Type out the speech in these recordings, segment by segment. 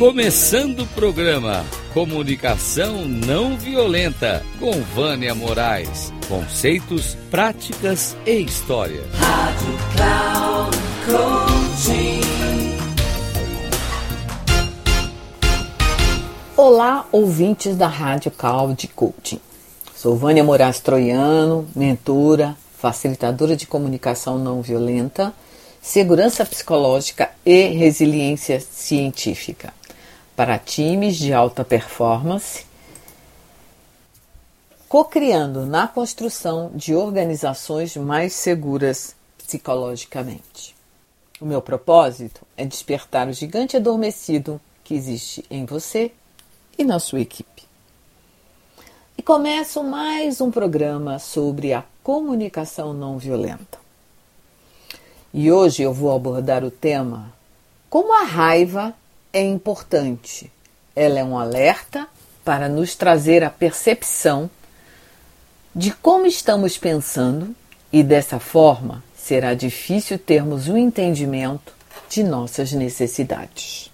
Começando o programa Comunicação Não Violenta com Vânia Moraes. Conceitos, práticas e história. Rádio Cloud Coaching. Olá, ouvintes da Rádio Cloud Coaching. Sou Vânia Moraes Troiano, mentora, facilitadora de comunicação não violenta, segurança psicológica e resiliência científica para times de alta performance, co-criando na construção de organizações mais seguras psicologicamente. O meu propósito é despertar o gigante adormecido que existe em você e na sua equipe. E começo mais um programa sobre a comunicação não violenta. E hoje eu vou abordar o tema Como a raiva é importante. Ela é um alerta para nos trazer a percepção de como estamos pensando e dessa forma será difícil termos um entendimento de nossas necessidades.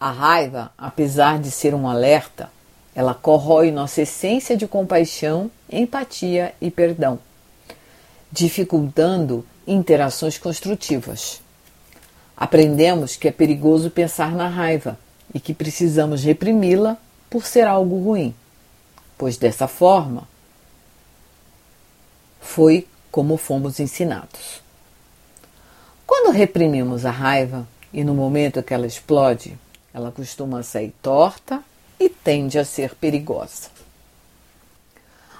A raiva, apesar de ser um alerta, ela corrói nossa essência de compaixão, empatia e perdão, dificultando interações construtivas. Aprendemos que é perigoso pensar na raiva e que precisamos reprimi-la por ser algo ruim, pois dessa forma foi como fomos ensinados. Quando reprimimos a raiva e no momento que ela explode, ela costuma sair torta e tende a ser perigosa.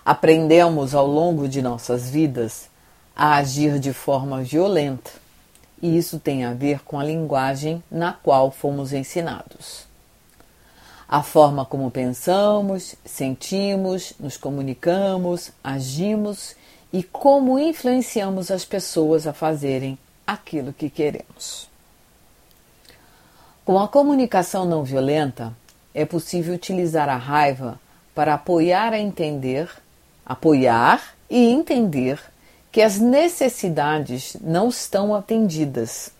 Aprendemos ao longo de nossas vidas a agir de forma violenta, e isso tem a ver com a linguagem na qual fomos ensinados. A forma como pensamos, sentimos, nos comunicamos, agimos e como influenciamos as pessoas a fazerem aquilo que queremos. Com a comunicação não violenta, é possível utilizar a raiva para apoiar a entender, apoiar e entender que as necessidades não estão atendidas,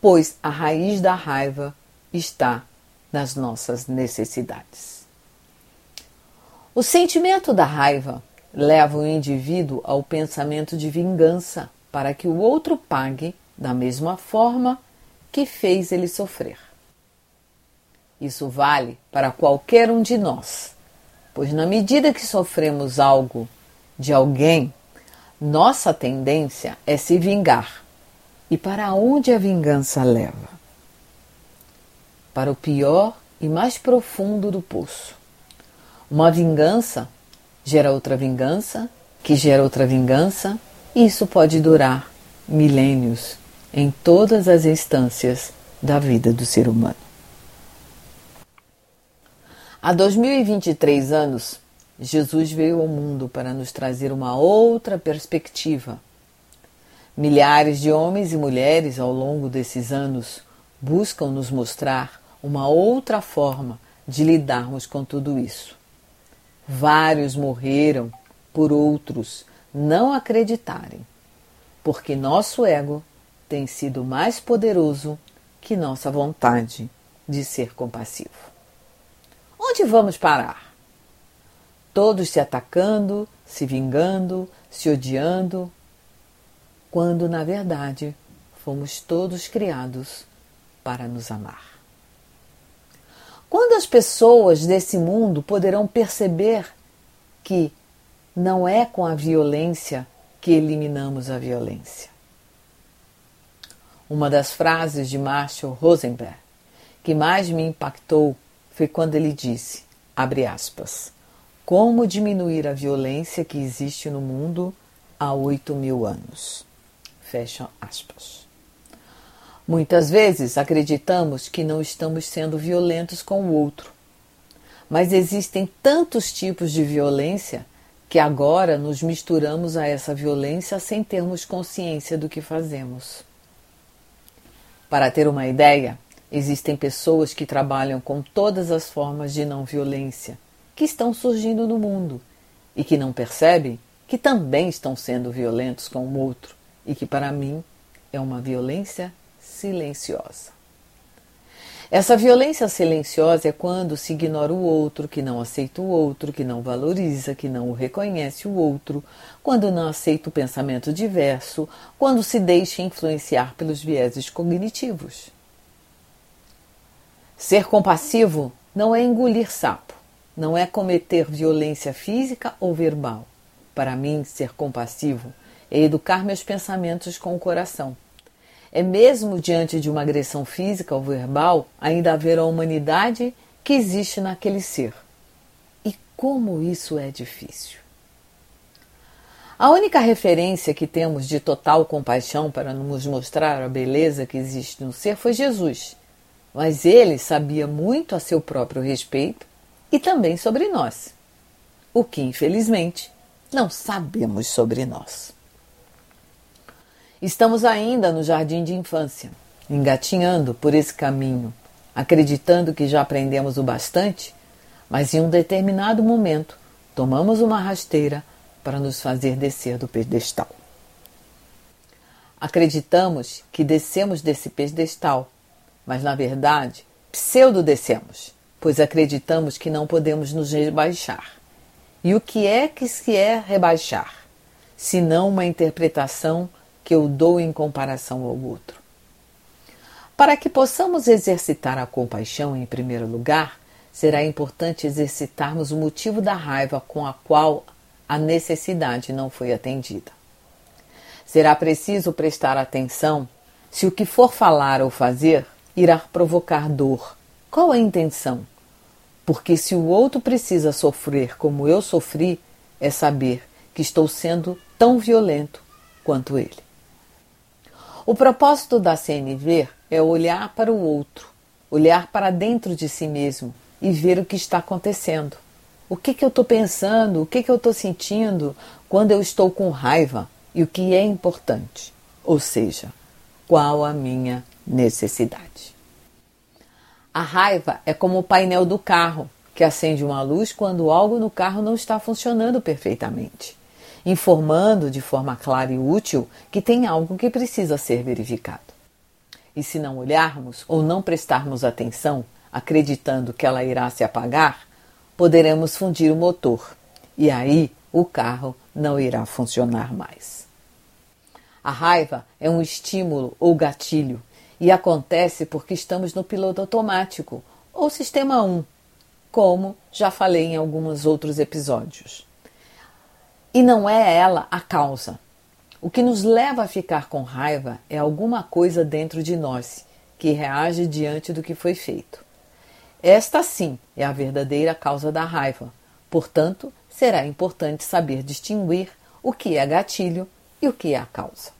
pois a raiz da raiva está nas nossas necessidades. O sentimento da raiva leva o indivíduo ao pensamento de vingança para que o outro pague da mesma forma que fez ele sofrer. Isso vale para qualquer um de nós, pois na medida que sofremos algo de alguém, nossa tendência é se vingar. E para onde a vingança leva? Para o pior e mais profundo do poço. Uma vingança gera outra vingança, que gera outra vingança, e isso pode durar milênios em todas as instâncias da vida do ser humano. Há 2023 anos, Jesus veio ao mundo para nos trazer uma outra perspectiva. Milhares de homens e mulheres ao longo desses anos buscam nos mostrar uma outra forma de lidarmos com tudo isso. Vários morreram por outros não acreditarem, porque nosso ego tem sido mais poderoso que nossa vontade de ser compassivo. Onde vamos parar? Todos se atacando, se vingando, se odiando, quando na verdade fomos todos criados para nos amar. Quando as pessoas desse mundo poderão perceber que não é com a violência que eliminamos a violência? Uma das frases de Marshall Rosenberg que mais me impactou foi quando ele disse, abre aspas, como diminuir a violência que existe no mundo há oito mil anos. Fecha aspas. Muitas vezes acreditamos que não estamos sendo violentos com o outro, mas existem tantos tipos de violência que agora nos misturamos a essa violência sem termos consciência do que fazemos. Para ter uma ideia, existem pessoas que trabalham com todas as formas de não violência que estão surgindo no mundo e que não percebem que também estão sendo violentos com o outro e que, para mim, é uma violência silenciosa. Essa violência silenciosa é quando se ignora o outro, que não aceita o outro, que não valoriza, que não o reconhece o outro, quando não aceita o pensamento diverso, quando se deixa influenciar pelos vieses cognitivos. Ser compassivo não é engolir sapo, não é cometer violência física ou verbal. Para mim, ser compassivo é educar meus pensamentos com o coração é mesmo diante de uma agressão física ou verbal, ainda haver a humanidade que existe naquele ser. E como isso é difícil. A única referência que temos de total compaixão para nos mostrar a beleza que existe no ser foi Jesus. Mas ele sabia muito a seu próprio respeito e também sobre nós. O que, infelizmente, não sabemos sobre nós. Estamos ainda no jardim de infância, engatinhando por esse caminho, acreditando que já aprendemos o bastante, mas em um determinado momento tomamos uma rasteira para nos fazer descer do pedestal. Acreditamos que descemos desse pedestal, mas na verdade pseudo-descemos, pois acreditamos que não podemos nos rebaixar. E o que é que se é rebaixar? Senão uma interpretação que eu dou em comparação ao outro. Para que possamos exercitar a compaixão em primeiro lugar, será importante exercitarmos o motivo da raiva com a qual a necessidade não foi atendida. Será preciso prestar atenção se o que for falar ou fazer irá provocar dor. Qual a intenção? Porque se o outro precisa sofrer como eu sofri, é saber que estou sendo tão violento quanto ele. O propósito da CNV é olhar para o outro, olhar para dentro de si mesmo e ver o que está acontecendo. O que, que eu estou pensando, o que, que eu estou sentindo quando eu estou com raiva e o que é importante, ou seja, qual a minha necessidade. A raiva é como o painel do carro, que acende uma luz quando algo no carro não está funcionando perfeitamente informando de forma clara e útil que tem algo que precisa ser verificado. E se não olharmos ou não prestarmos atenção, acreditando que ela irá se apagar, poderemos fundir o motor e aí o carro não irá funcionar mais. A raiva é um estímulo ou gatilho e acontece porque estamos no piloto automático ou sistema 1, como já falei em alguns outros episódios. E não é ela a causa. O que nos leva a ficar com raiva é alguma coisa dentro de nós que reage diante do que foi feito. Esta sim é a verdadeira causa da raiva. Portanto, será importante saber distinguir o que é gatilho e o que é a causa.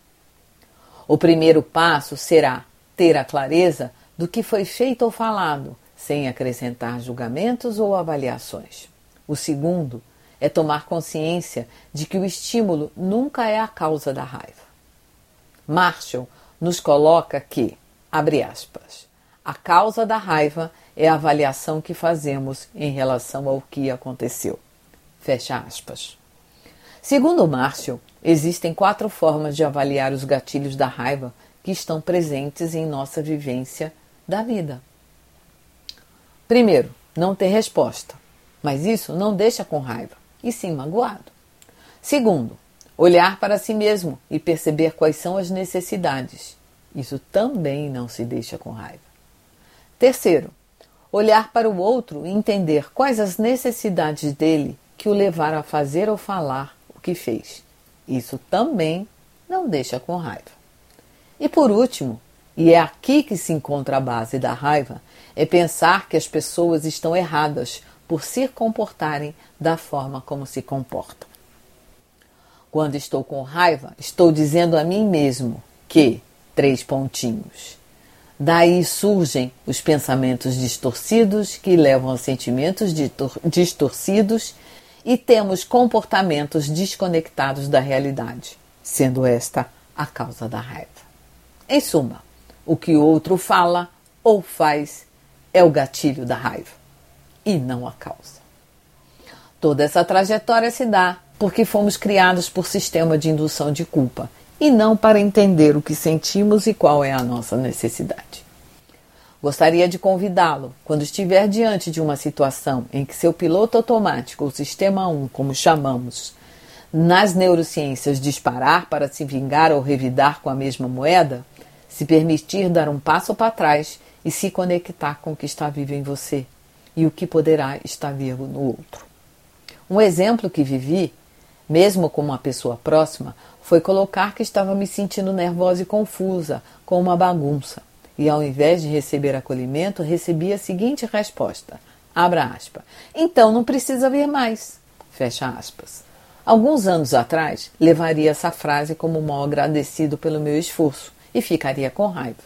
O primeiro passo será ter a clareza do que foi feito ou falado, sem acrescentar julgamentos ou avaliações. O segundo é tomar consciência de que o estímulo nunca é a causa da raiva. Marshall nos coloca que, abre aspas, a causa da raiva é a avaliação que fazemos em relação ao que aconteceu. Fecha aspas. Segundo Marshall, existem quatro formas de avaliar os gatilhos da raiva que estão presentes em nossa vivência da vida. Primeiro, não ter resposta, mas isso não deixa com raiva e sim magoado. Segundo, olhar para si mesmo e perceber quais são as necessidades. Isso também não se deixa com raiva. Terceiro, olhar para o outro e entender quais as necessidades dele que o levaram a fazer ou falar o que fez. Isso também não deixa com raiva. E por último, e é aqui que se encontra a base da raiva, é pensar que as pessoas estão erradas por se comportarem da forma como se comportam. Quando estou com raiva, estou dizendo a mim mesmo que três pontinhos. Daí surgem os pensamentos distorcidos que levam a sentimentos distorcidos e temos comportamentos desconectados da realidade, sendo esta a causa da raiva. Em suma, o que o outro fala ou faz é o gatilho da raiva e não a causa. Toda essa trajetória se dá porque fomos criados por sistema de indução de culpa e não para entender o que sentimos e qual é a nossa necessidade. Gostaria de convidá-lo, quando estiver diante de uma situação em que seu piloto automático, ou sistema 1, como chamamos, nas neurociências disparar para se vingar ou revidar com a mesma moeda, se permitir dar um passo para trás e se conectar com o que está vivo em você e o que poderá estar vivo no outro. Um exemplo que vivi, mesmo com uma pessoa próxima, foi colocar que estava me sentindo nervosa e confusa, com uma bagunça. E ao invés de receber acolhimento, recebi a seguinte resposta: abra aspas. Então não precisa vir mais. Fecha aspas. Alguns anos atrás, levaria essa frase como mal agradecido pelo meu esforço e ficaria com raiva.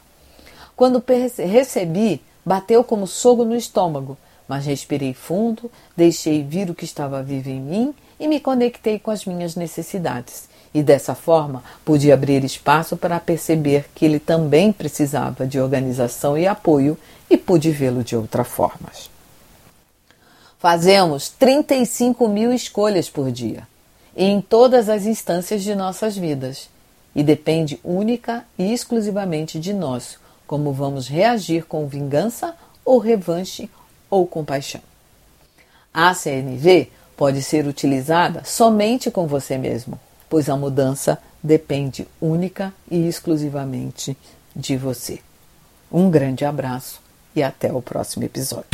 Quando recebi, bateu como sogo no estômago, mas respirei fundo, deixei vir o que estava vivo em mim e me conectei com as minhas necessidades. E dessa forma pude abrir espaço para perceber que ele também precisava de organização e apoio e pude vê-lo de outra forma. Fazemos 35 mil escolhas por dia, em todas as instâncias de nossas vidas, e depende única e exclusivamente de nós como vamos reagir com vingança ou revanche ou compaixão. A CNV pode ser utilizada somente com você mesmo, pois a mudança depende única e exclusivamente de você. Um grande abraço e até o próximo episódio.